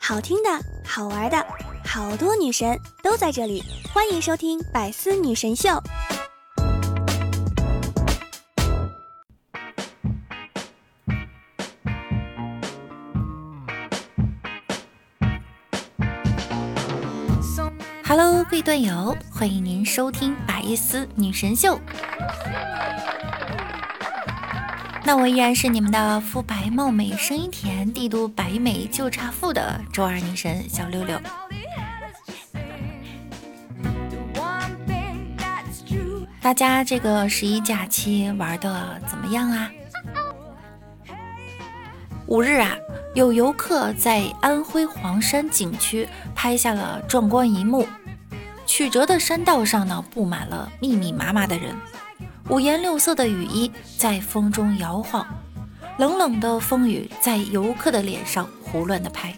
好听的，好玩的，好多女神都在这里，欢迎收听《百思女神秀》。Hello，各位段友，欢迎您收听《百思女神秀》。那我依然是你们的肤白貌美、声音甜、帝都白美就差富的周二女神小六六。大家这个十一假期玩的怎么样啊？五日啊，有游客在安徽黄山景区拍下了壮观一幕。曲折的山道上呢，布满了密密麻麻的人。五颜六色的雨衣在风中摇晃，冷冷的风雨在游客的脸上胡乱的拍。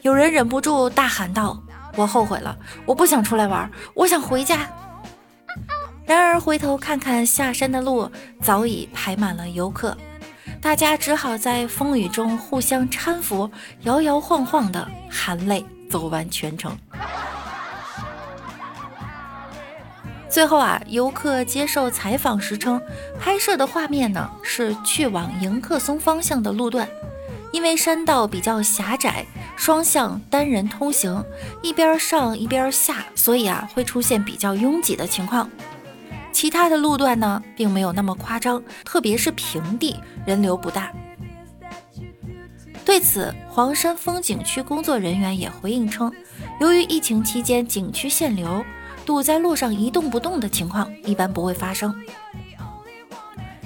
有人忍不住大喊道：“我后悔了，我不想出来玩，我想回家。”然而回头看看下山的路，早已排满了游客，大家只好在风雨中互相搀扶，摇摇晃晃的含泪走完全程。最后啊，游客接受采访时称，拍摄的画面呢是去往迎客松方向的路段，因为山道比较狭窄，双向单人通行，一边上一边下，所以啊会出现比较拥挤的情况。其他的路段呢并没有那么夸张，特别是平地人流不大。对此，黄山风景区工作人员也回应称，由于疫情期间景区限流。堵在路上一动不动的情况一般不会发生，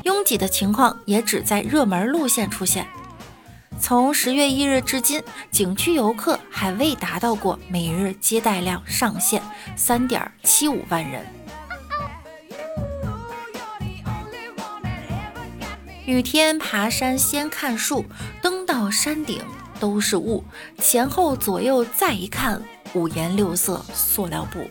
拥挤的情况也只在热门路线出现。从十月一日至今，景区游客还未达到过每日接待量上限三点七五万人。雨天爬山先看树，登到山顶都是雾，前后左右再一看，五颜六色塑料布。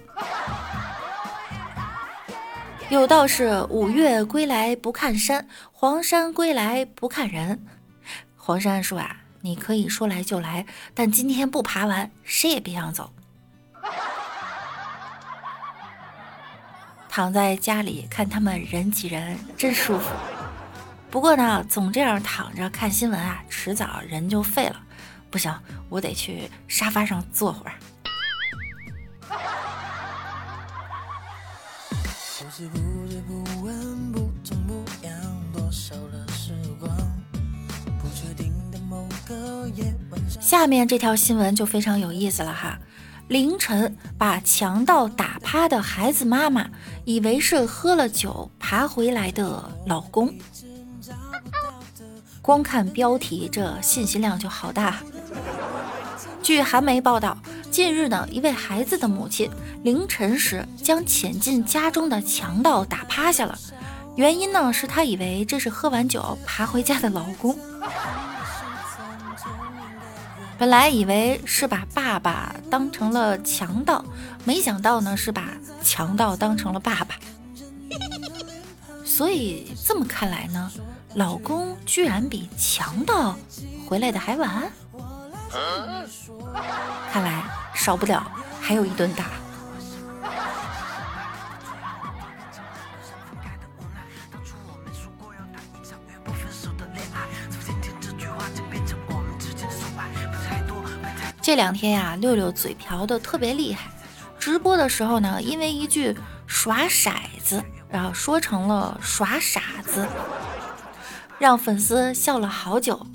有道是五岳归来不看山，黄山归来不看人。黄山说啊，你可以说来就来，但今天不爬完，谁也别想走。躺在家里看他们人挤人，真舒服。不过呢，总这样躺着看新闻啊，迟早人就废了。不行，我得去沙发上坐会儿。下面这条新闻就非常有意思了哈！凌晨把强盗打趴的孩子妈妈，以为是喝了酒爬回来的老公。光看标题，这信息量就好大。据韩媒报道，近日呢，一位孩子的母亲凌晨时将潜进家中的强盗打趴下了，原因呢是她以为这是喝完酒爬回家的老公，本来以为是把爸爸当成了强盗，没想到呢是把强盗当成了爸爸，所以这么看来呢，老公居然比强盗回来的还晚。看来少不了还有一顿打。这两天呀，六六嘴瓢的特别厉害，直播的时候呢，因为一句耍骰子，然后说成了耍傻子，让粉丝笑了好久。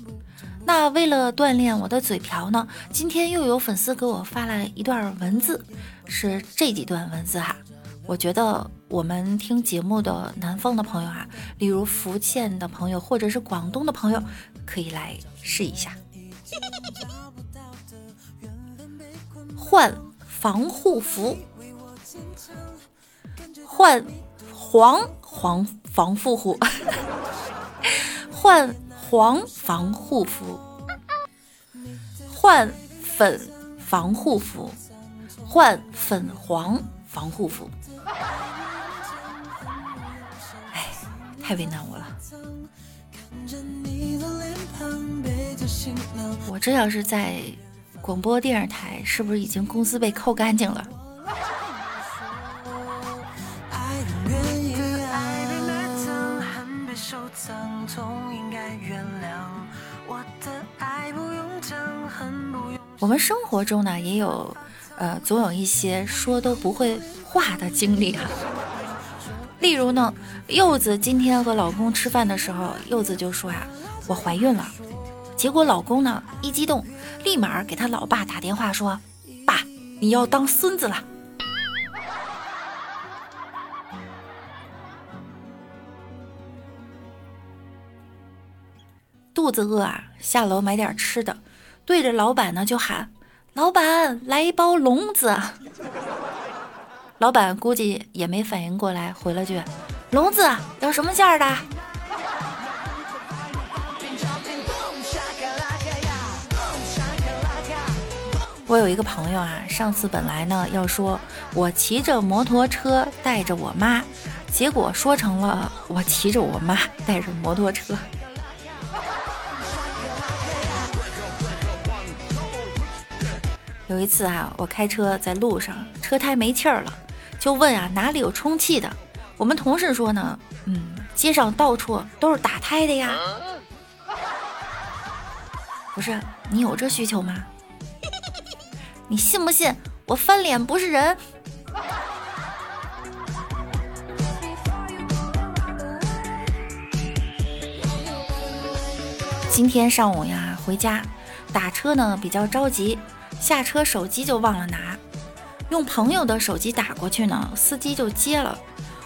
那为了锻炼我的嘴瓢呢，今天又有粉丝给我发来一段文字，是这几段文字哈。我觉得我们听节目的南方的朋友啊，例如福建的朋友或者是广东的朋友，可以来试一下。换防护服，换黄黄防护服，换。黄防护服，换粉防护服，换粉黄防护服。哎，太为难我了。我这要是在广播电视台，是不是已经工资被扣干净了？我们生活中呢，也有，呃，总有一些说都不会话的经历哈。例如呢，柚子今天和老公吃饭的时候，柚子就说呀：“我怀孕了。”结果老公呢一激动，立马给他老爸打电话说：“爸，你要当孙子了。”肚子饿啊，下楼买点吃的。对着老板呢就喊：“老板，来一包笼子。”老板估计也没反应过来，回了句：“笼子要什么馅儿的？”我有一个朋友啊，上次本来呢要说我骑着摩托车带着我妈，结果说成了我骑着我妈带着摩托车。有一次啊，我开车在路上，车胎没气儿了，就问啊哪里有充气的。我们同事说呢，嗯，街上到处都是打胎的呀。不是你有这需求吗？你信不信我翻脸不是人？今天上午呀，回家打车呢比较着急。下车手机就忘了拿，用朋友的手机打过去呢，司机就接了。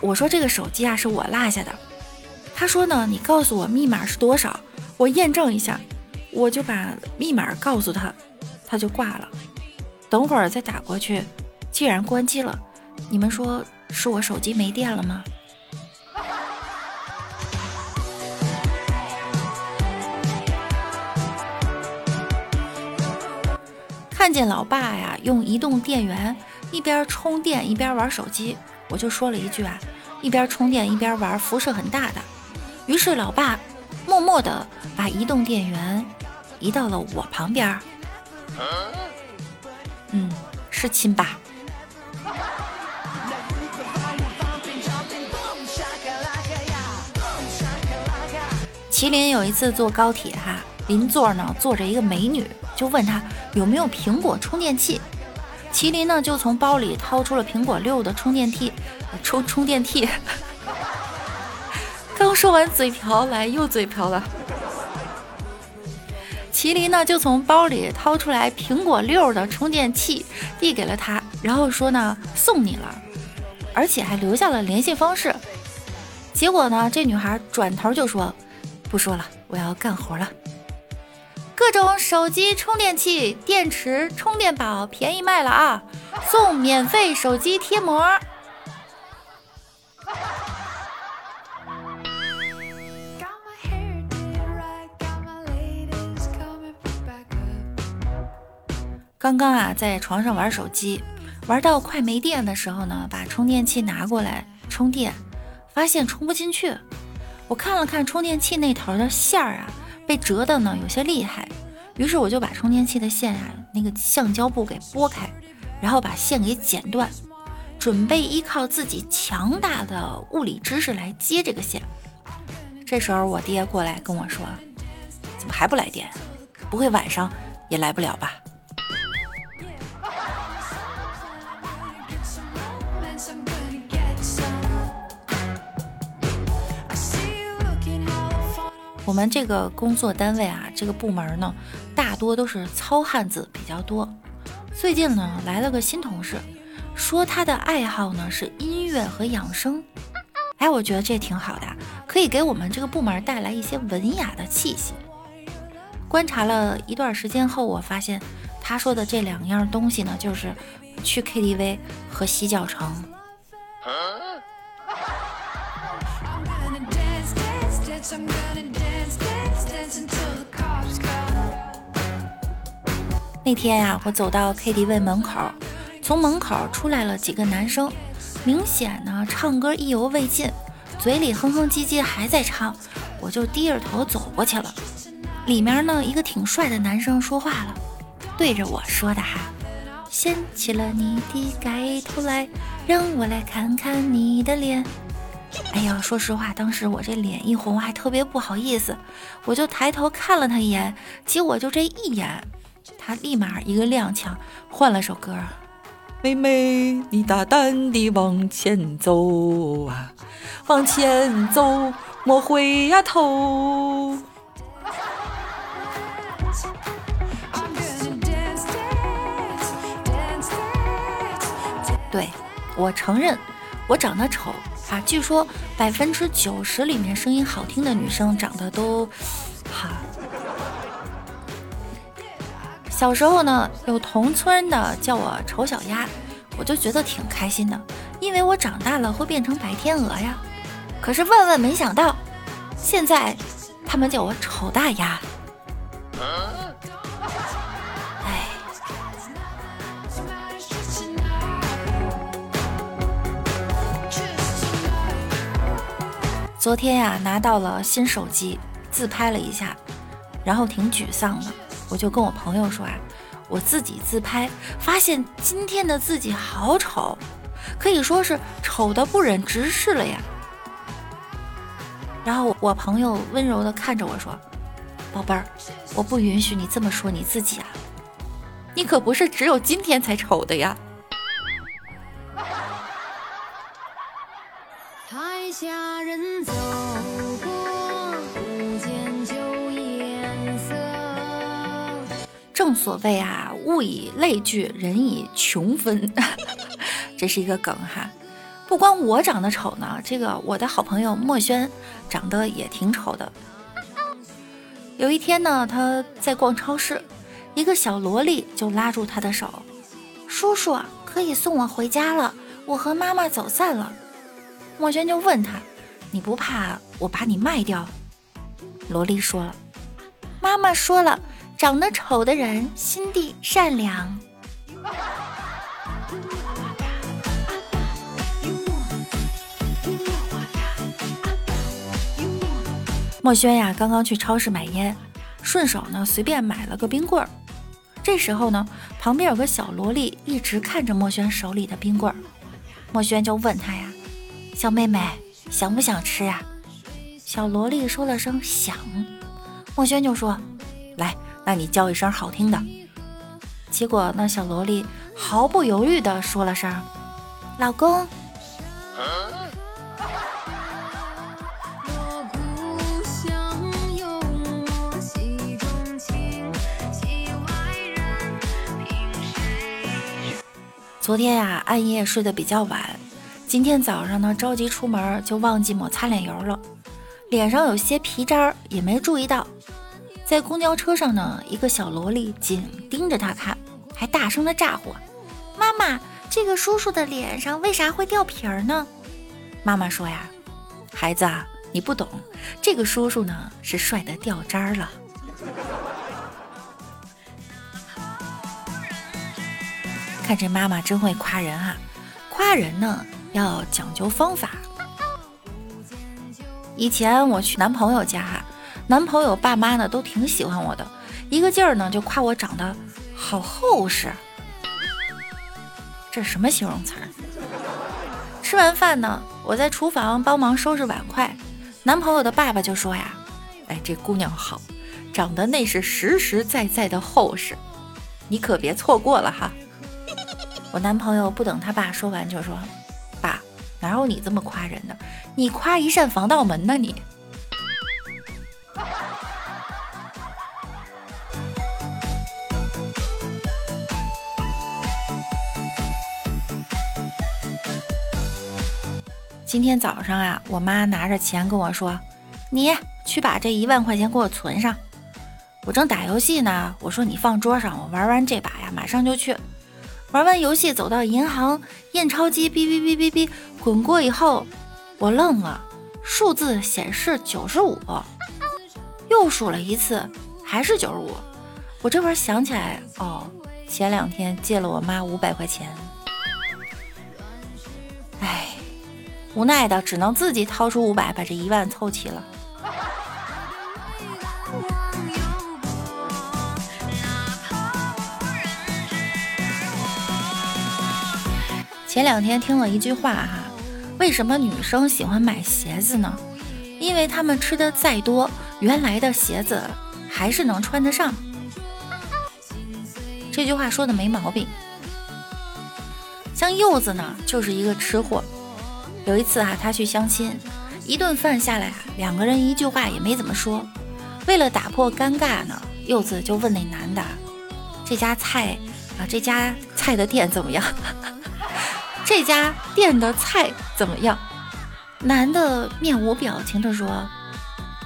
我说这个手机啊是我落下的，他说呢你告诉我密码是多少，我验证一下。我就把密码告诉他，他就挂了。等会儿再打过去，既然关机了，你们说是我手机没电了吗？看见老爸呀用移动电源一边充电一边玩手机，我就说了一句啊，一边充电一边玩辐射很大的。于是老爸默默地把移动电源移到了我旁边。嗯，是亲爸。麒麟有一次坐高铁哈，邻座呢坐着一个美女。就问他有没有苹果充电器，麒麟呢就从包里掏出了苹果六的充电器，充充电器。刚说完嘴瓢，来又嘴瓢了。麒麟呢就从包里掏出来苹果六的充电器，递给了他，然后说呢送你了，而且还留下了联系方式。结果呢这女孩转头就说不说了，我要干活了。各种手机充电器、电池、充电宝便宜卖了啊！送免费手机贴膜。刚刚啊，在床上玩手机，玩到快没电的时候呢，把充电器拿过来充电，发现充不进去。我看了看充电器那头的线儿啊。被折的呢有些厉害，于是我就把充电器的线啊那个橡胶布给拨开，然后把线给剪断，准备依靠自己强大的物理知识来接这个线。这时候我爹过来跟我说：“怎么还不来电？不会晚上也来不了吧？”我们这个工作单位啊，这个部门呢，大多都是糙汉子比较多。最近呢，来了个新同事，说他的爱好呢是音乐和养生。哎，我觉得这挺好的，可以给我们这个部门带来一些文雅的气息。观察了一段时间后，我发现他说的这两样东西呢，就是去 KTV 和洗脚城。那天呀，我走到 KTV 门口，从门口出来了几个男生，明显呢唱歌意犹未尽，嘴里哼哼唧唧还在唱。我就低着头走过去了。里面呢，一个挺帅的男生说话了，对着我说的哈：“掀起了你的盖头来，让我来看看你的脸。”哎呀，说实话，当时我这脸一红，还特别不好意思，我就抬头看了他一眼，结果就这一眼，他立马一个踉跄，换了首歌：“妹妹，你大胆地往前走啊，往前走，莫回呀头。”对，我承认，我长得丑啊。据说百分之九十里面声音好听的女生长得都哈。小时候呢，有同村的叫我丑小鸭，我就觉得挺开心的，因为我长大了会变成白天鹅呀。可是万万没想到，现在他们叫我丑大鸭。昨天呀，拿到了新手机，自拍了一下，然后挺沮丧的。我就跟我朋友说啊，我自己自拍，发现今天的自己好丑，可以说是丑的不忍直视了呀。然后我朋友温柔的看着我说：“宝贝儿，我不允许你这么说你自己啊，你可不是只有今天才丑的呀。”下人走正所谓啊，物以类聚，人以群分，这是一个梗哈。不光我长得丑呢，这个我的好朋友墨轩长得也挺丑的。有一天呢，他在逛超市，一个小萝莉就拉住他的手：“叔叔，可以送我回家了，我和妈妈走散了。”墨轩就问他：“你不怕我把你卖掉？”萝莉说了：“妈妈说了，长得丑的人心地善良。”墨轩呀，刚刚去超市买烟，顺手呢随便买了个冰棍儿。这时候呢，旁边有个小萝莉一直看着墨轩手里的冰棍儿，墨轩就问他呀。小妹妹，想不想吃呀？小萝莉说了声想，墨轩就说：“来，那你叫一声好听的。”结果那小萝莉毫不犹豫地说了声：“老公。”昨天呀，暗夜睡得比较晚。今天早上呢，着急出门就忘记抹擦脸油了，脸上有些皮渣儿，也没注意到。在公交车上呢，一个小萝莉紧盯着他看，还大声的咋呼：“妈妈，这个叔叔的脸上为啥会掉皮儿呢？”妈妈说呀：“孩子啊，你不懂，这个叔叔呢是帅的掉渣儿了。”看这妈妈真会夸人啊，夸人呢。要讲究方法。以前我去男朋友家，男朋友爸妈呢都挺喜欢我的，一个劲儿呢就夸我长得好厚实。这是什么形容词？吃完饭呢，我在厨房帮忙收拾碗筷，男朋友的爸爸就说呀：“哎，这姑娘好，长得那是实实在在的厚实，你可别错过了哈。”我男朋友不等他爸说完就说。爸哪有你这么夸人的？你夸一扇防盗门呢？你。今天早上啊，我妈拿着钱跟我说：“你去把这一万块钱给我存上。”我正打游戏呢，我说：“你放桌上，我玩完这把呀，马上就去。”玩完游戏，走到银行验钞机，哔哔哔哔哔，滚过以后，我愣了，数字显示九十五，又数了一次，还是九十五。我这会儿想起来，哦，前两天借了我妈五百块钱，哎，无奈的，只能自己掏出五百，把这一万凑齐了。前两天听了一句话哈，为什么女生喜欢买鞋子呢？因为她们吃的再多，原来的鞋子还是能穿得上。这句话说的没毛病。像柚子呢，就是一个吃货。有一次啊，他去相亲，一顿饭下来啊，两个人一句话也没怎么说。为了打破尴尬呢，柚子就问那男的：“这家菜啊，这家菜的店怎么样？这家店的菜怎么样？”男的面无表情地说：“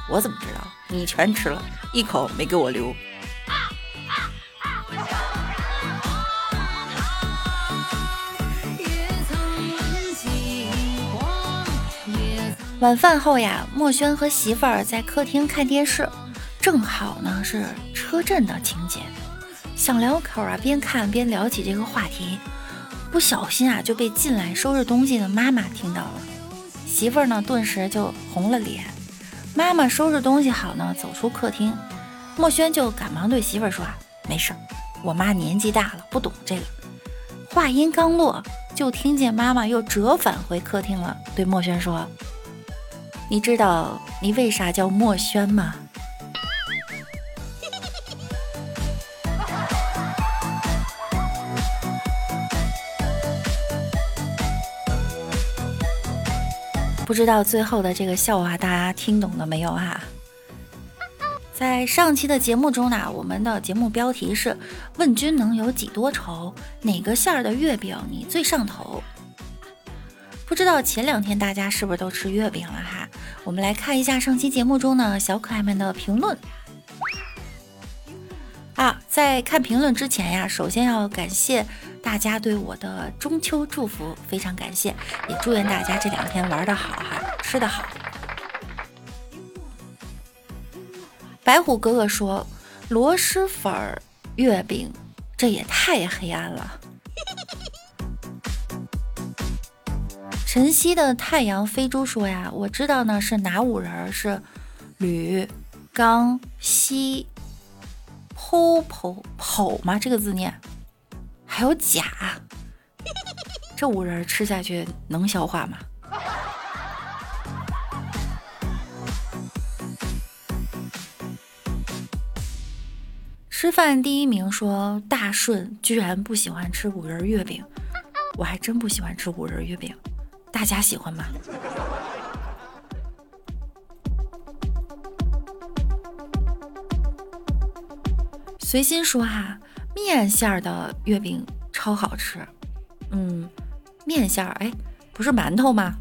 我怎么知道？你全吃了，一口没给我留。”晚饭后呀，墨轩和媳妇儿在客厅看电视，正好呢是车震的情节。小两口啊边看边聊起这个话题，不小心啊就被进来收拾东西的妈妈听到了。媳妇儿呢顿时就红了脸。妈妈收拾东西好呢，走出客厅，墨轩就赶忙对媳妇儿说：“啊，没事儿，我妈年纪大了，不懂这个。”话音刚落，就听见妈妈又折返回客厅了，对墨轩说。你知道你为啥叫墨轩吗？不知道最后的这个笑话大家听懂了没有啊？在上期的节目中呢，我们的节目标题是“问君能有几多愁，哪个馅儿的月饼你最上头”。不知道前两天大家是不是都吃月饼了哈？我们来看一下上期节目中呢小可爱们的评论啊。在看评论之前呀，首先要感谢大家对我的中秋祝福，非常感谢，也祝愿大家这两天玩的好哈，吃的好。白虎哥哥说：“螺蛳粉儿月饼，这也太黑暗了。”晨曦的太阳飞猪说呀，我知道呢，是哪五人？是吕、刚、西、剖剖剖吗？这个字念，还有甲，这五人吃下去能消化吗？吃饭第一名说大顺居然不喜欢吃五仁月饼，我还真不喜欢吃五仁月饼。大家喜欢吗？随心说哈，面馅儿的月饼超好吃。嗯，面馅儿，哎，不是馒头吗？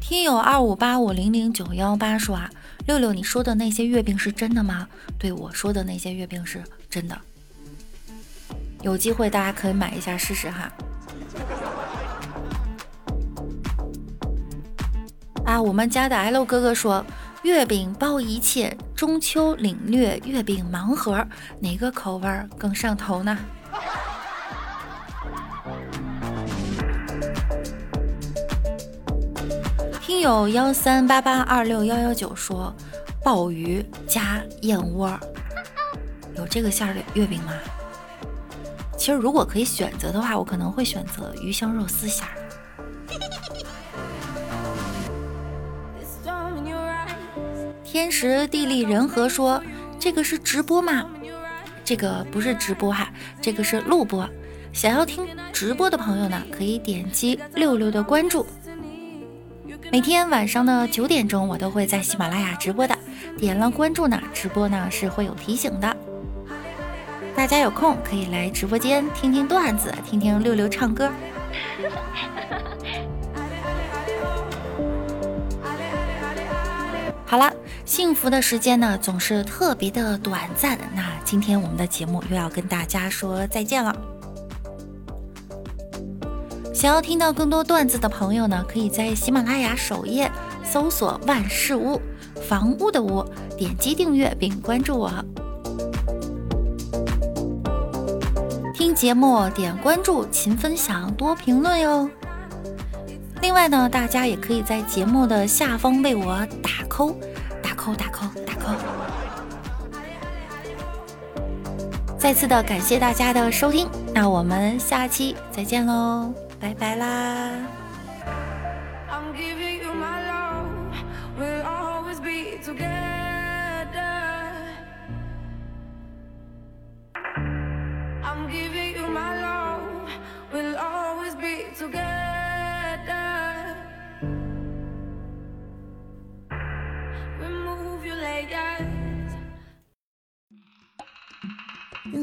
听友二五八五零零九幺八说啊，六六，你说的那些月饼是真的吗？对我说的那些月饼是真的。有机会大家可以买一下试试哈。啊，我们家的 L 哥哥说，月饼包一切，中秋领略月饼盲盒，哪个口味更上头呢？听友幺三八八二六幺幺九说，鲍鱼加燕窝，有这个馅儿的月饼吗？其实如果可以选择的话，我可能会选择鱼香肉丝馅儿。天时地利人和说：“这个是直播吗？这个不是直播哈，这个是录播。想要听直播的朋友呢，可以点击六六的关注。每天晚上的九点钟，我都会在喜马拉雅直播的。点了关注呢，直播呢是会有提醒的。”大家有空可以来直播间听听段子，听听六六唱歌。好了，幸福的时间呢总是特别的短暂，那今天我们的节目又要跟大家说再见了。想要听到更多段子的朋友呢，可以在喜马拉雅首页搜索“万事屋”，房屋的屋，点击订阅并关注我。节目点关注，勤分享，多评论哟。另外呢，大家也可以在节目的下方为我打 call，打 call，打 call，打 call。再次的感谢大家的收听，那我们下期再见喽，拜拜啦。